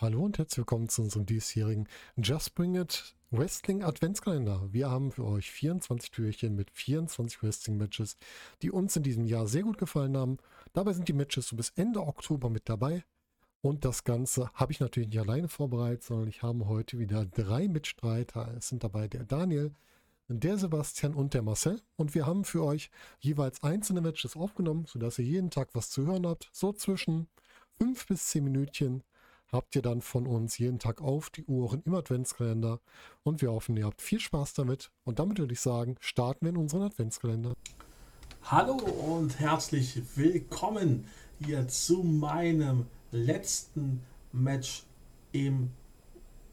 Hallo und herzlich willkommen zu unserem diesjährigen Just Bring It Wrestling Adventskalender. Wir haben für euch 24 Türchen mit 24 Wrestling-Matches, die uns in diesem Jahr sehr gut gefallen haben. Dabei sind die Matches so bis Ende Oktober mit dabei. Und das Ganze habe ich natürlich nicht alleine vorbereitet, sondern ich habe heute wieder drei Mitstreiter. Es sind dabei der Daniel, der Sebastian und der Marcel. Und wir haben für euch jeweils einzelne Matches aufgenommen, sodass ihr jeden Tag was zu hören habt. So zwischen fünf bis zehn Minütchen habt ihr dann von uns jeden Tag auf die Uhren im Adventskalender. Und wir hoffen, ihr habt viel Spaß damit. Und damit würde ich sagen, starten wir in unseren Adventskalender. Hallo und herzlich willkommen hier zu meinem letzten Match im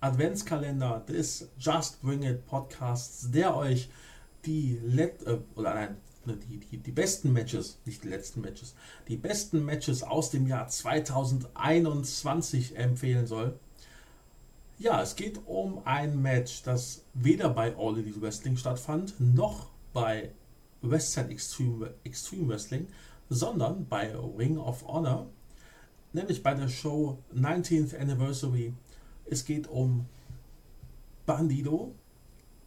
Adventskalender des Just Bring It Podcasts, der euch die Let äh, oder nein, Ne, die, die, die besten Matches, nicht die letzten Matches, die besten Matches aus dem Jahr 2021 empfehlen soll. Ja, es geht um ein Match, das weder bei All Elite Wrestling stattfand, noch bei Westside Extreme, Extreme Wrestling, sondern bei Ring of Honor, nämlich bei der Show 19th Anniversary. Es geht um Bandido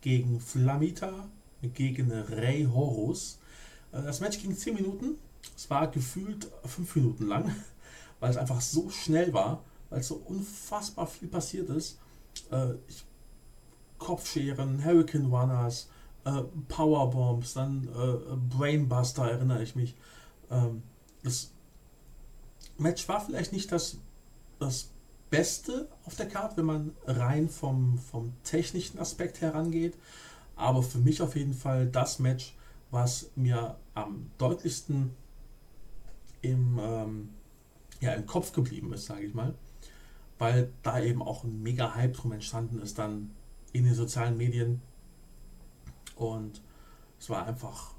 gegen Flamita gegen Rey Horus. Äh, das Match ging 10 Minuten. Es war gefühlt 5 Minuten lang, weil es einfach so schnell war, weil so unfassbar viel passiert ist. Äh, Kopfscheren, Hurricane Runners, äh, Powerbombs, dann Brainbuster, erinnere ich mich. Ähm, das Match war vielleicht nicht das, das Beste auf der Karte, wenn man rein vom, vom technischen Aspekt herangeht. Aber für mich auf jeden Fall das Match, was mir am deutlichsten im, ähm, ja, im Kopf geblieben ist, sage ich mal. Weil da eben auch ein mega Hype drum entstanden ist dann in den sozialen Medien. Und es war einfach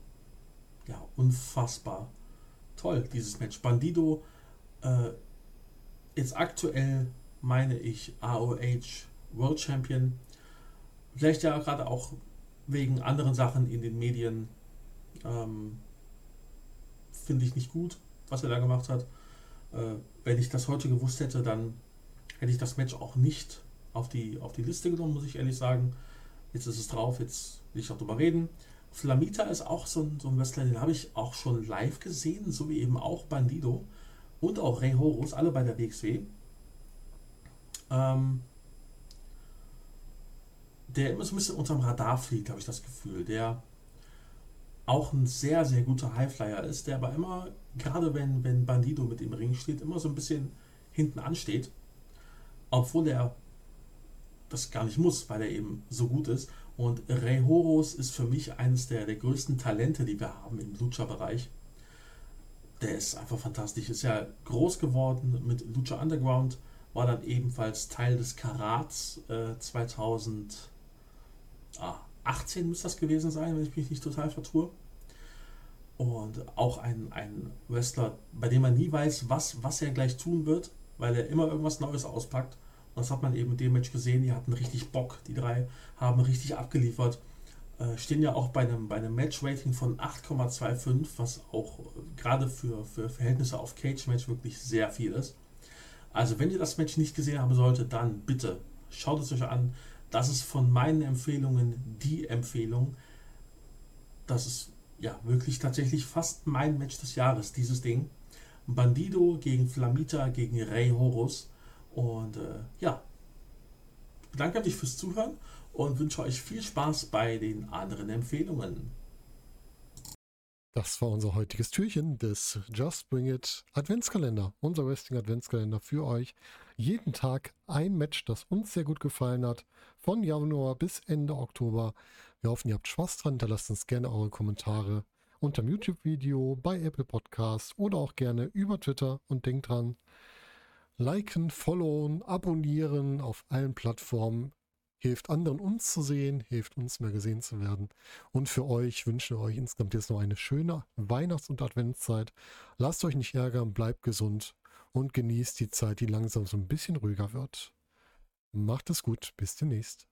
ja, unfassbar toll, dieses Match. Bandido äh, jetzt aktuell meine ich AOH World Champion. Vielleicht ja gerade auch wegen anderen Sachen in den Medien ähm, finde ich nicht gut, was er da gemacht hat. Äh, wenn ich das heute gewusst hätte, dann hätte ich das Match auch nicht auf die, auf die Liste genommen, muss ich ehrlich sagen. Jetzt ist es drauf, jetzt will ich auch drüber reden. Flamita ist auch so ein, so ein Wrestler, den habe ich auch schon live gesehen, so wie eben auch Bandido und auch Rey Horus, alle bei der WXW. Ähm, der immer so ein bisschen unterm Radar fliegt, habe ich das Gefühl. Der auch ein sehr, sehr guter Highflyer ist, der aber immer, gerade wenn, wenn Bandido mit im Ring steht, immer so ein bisschen hinten ansteht. Obwohl er das gar nicht muss, weil er eben so gut ist. Und Rey Horus ist für mich eines der, der größten Talente, die wir haben im Lucha-Bereich. Der ist einfach fantastisch. Ist ja groß geworden mit Lucha Underground, war dann ebenfalls Teil des Karats äh, 2000. Ah, 18 müsste das gewesen sein, wenn ich mich nicht total vertue. Und auch ein, ein Wrestler, bei dem man nie weiß, was, was er gleich tun wird, weil er immer irgendwas Neues auspackt. Und das hat man eben mit dem Match gesehen. Die hatten richtig Bock. Die drei haben richtig abgeliefert. Äh, stehen ja auch bei einem, bei einem Match-Rating von 8,25, was auch äh, gerade für, für Verhältnisse auf Cage-Match wirklich sehr viel ist. Also, wenn ihr das Match nicht gesehen haben solltet, dann bitte schaut es euch an. Das ist von meinen Empfehlungen die Empfehlung. Das ist ja wirklich tatsächlich fast mein Match des Jahres, dieses Ding. Bandido gegen Flamita gegen Rey Horus. Und äh, ja, bedanke mich fürs Zuhören und wünsche euch viel Spaß bei den anderen Empfehlungen. Das war unser heutiges Türchen des Just Bring It Adventskalender. Unser Wrestling Adventskalender für euch. Jeden Tag ein Match, das uns sehr gut gefallen hat. Von Januar bis Ende Oktober. Wir hoffen, ihr habt Spaß dran. Hinterlasst uns gerne eure Kommentare unter dem YouTube-Video, bei Apple Podcasts oder auch gerne über Twitter. Und denkt dran, liken, followen, abonnieren auf allen Plattformen hilft anderen uns zu sehen, hilft uns mehr gesehen zu werden. Und für euch wünsche ich euch insgesamt jetzt noch eine schöne Weihnachts- und Adventszeit. Lasst euch nicht ärgern, bleibt gesund und genießt die Zeit, die langsam so ein bisschen ruhiger wird. Macht es gut, bis demnächst.